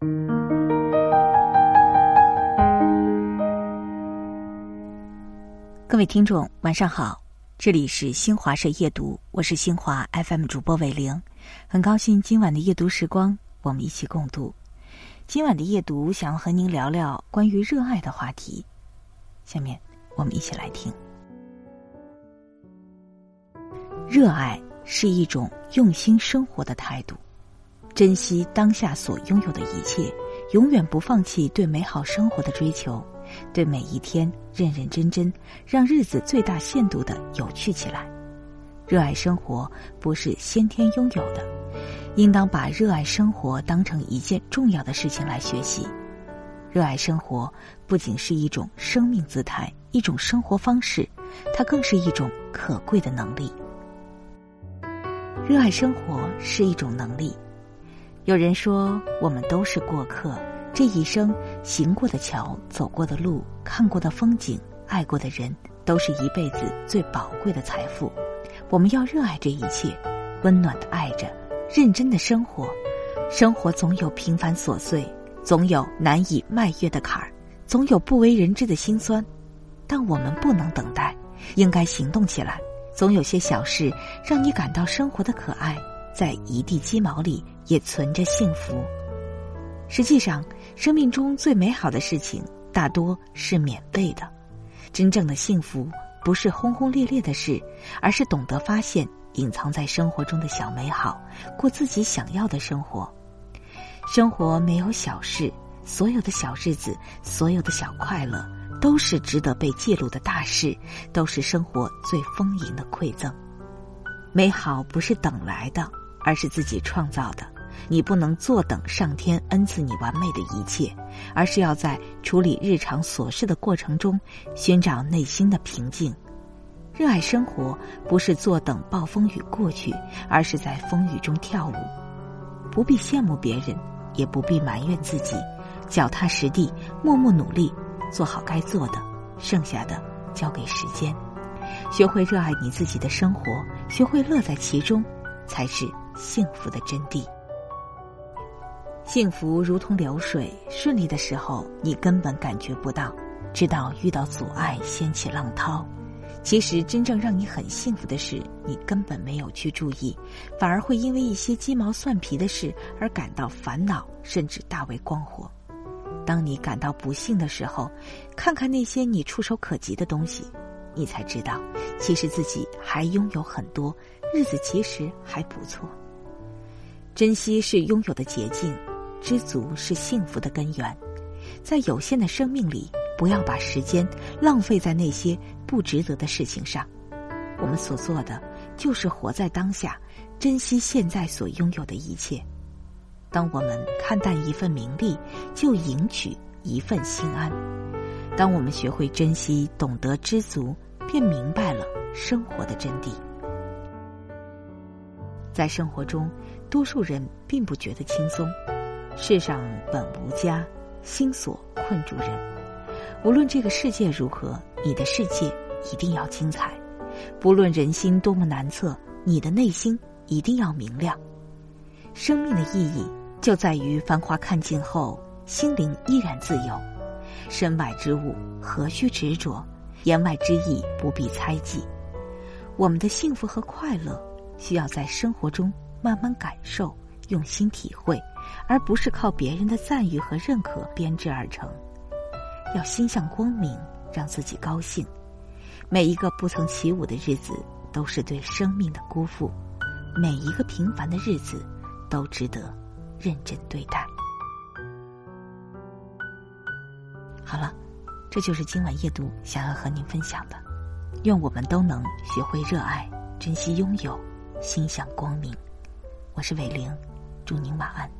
各位听众，晚上好，这里是新华社夜读，我是新华 FM 主播伟玲，很高兴今晚的夜读时光，我们一起共度。今晚的夜读，想要和您聊聊关于热爱的话题。下面我们一起来听。热爱是一种用心生活的态度，珍惜当下所拥有的一切，永远不放弃对美好生活的追求，对每一天认认真真，让日子最大限度的有趣起来。热爱生活不是先天拥有的。应当把热爱生活当成一件重要的事情来学习。热爱生活不仅是一种生命姿态，一种生活方式，它更是一种可贵的能力。热爱生活是一种能力。有人说，我们都是过客，这一生行过的桥、走过的路、看过的风景、爱过的人，都是一辈子最宝贵的财富。我们要热爱这一切，温暖的爱着。认真的生活，生活总有平凡琐碎，总有难以迈越的坎儿，总有不为人知的辛酸。但我们不能等待，应该行动起来。总有些小事让你感到生活的可爱，在一地鸡毛里也存着幸福。实际上，生命中最美好的事情大多是免费的。真正的幸福不是轰轰烈烈的事，而是懂得发现。隐藏在生活中的小美好，过自己想要的生活。生活没有小事，所有的小日子，所有的小快乐，都是值得被记录的大事，都是生活最丰盈的馈赠。美好不是等来的，而是自己创造的。你不能坐等上天恩赐你完美的一切，而是要在处理日常琐事的过程中，寻找内心的平静。热爱生活，不是坐等暴风雨过去，而是在风雨中跳舞。不必羡慕别人，也不必埋怨自己，脚踏实地，默默努力，做好该做的，剩下的交给时间。学会热爱你自己的生活，学会乐在其中，才是幸福的真谛。幸福如同流水，顺利的时候你根本感觉不到，直到遇到阻碍，掀起浪涛。其实，真正让你很幸福的事，你根本没有去注意，反而会因为一些鸡毛蒜皮的事而感到烦恼，甚至大为光火。当你感到不幸的时候，看看那些你触手可及的东西，你才知道，其实自己还拥有很多，日子其实还不错。珍惜是拥有的捷径，知足是幸福的根源。在有限的生命里。不要把时间浪费在那些不值得的事情上。我们所做的就是活在当下，珍惜现在所拥有的一切。当我们看淡一份名利，就赢取一份心安。当我们学会珍惜，懂得知足，便明白了生活的真谛。在生活中，多数人并不觉得轻松。世上本无家，心锁困住人。无论这个世界如何，你的世界一定要精彩；不论人心多么难测，你的内心一定要明亮。生命的意义就在于繁华看尽后，心灵依然自由。身外之物何须执着？言外之意不必猜忌。我们的幸福和快乐，需要在生活中慢慢感受、用心体会，而不是靠别人的赞誉和认可编织而成。要心向光明，让自己高兴。每一个不曾起舞的日子，都是对生命的辜负；每一个平凡的日子，都值得认真对待。好了，这就是今晚夜读想要和您分享的。愿我们都能学会热爱，珍惜拥有，心想光明。我是伟玲，祝您晚安。